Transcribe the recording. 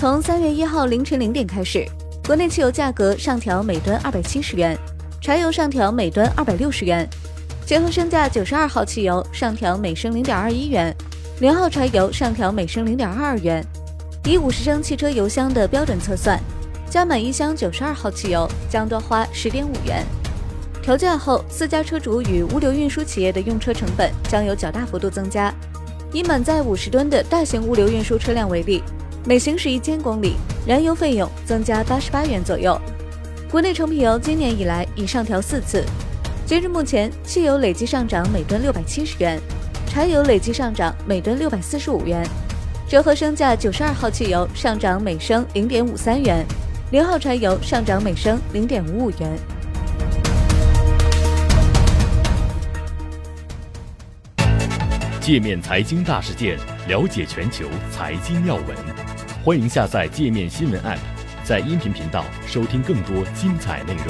从三月一号凌晨零点开始，国内汽油价格上调每吨二百七十元，柴油上调每吨二百六十元。结合升价九十二号汽油上调每升零点二一元，零号柴油上调每升零点二二元。以五十升汽车油箱的标准测算，加满一箱九十二号汽油将多花十点五元。调价后，私家车主与物流运输企业的用车成本将有较大幅度增加。以满载五十吨的大型物流运输车辆为例，每行驶一千公里，燃油费用增加八十八元左右。国内成品油今年以来已上调四次，截至目前，汽油累计上涨每吨六百七十元，柴油累计上涨每吨六百四十五元。折合升价，九十二号汽油上涨每升零点五三元，零号柴油上涨每升零点五五元。界面财经大事件，了解全球财经要闻，欢迎下载界面新闻 App，在音频频道收听更多精彩内容。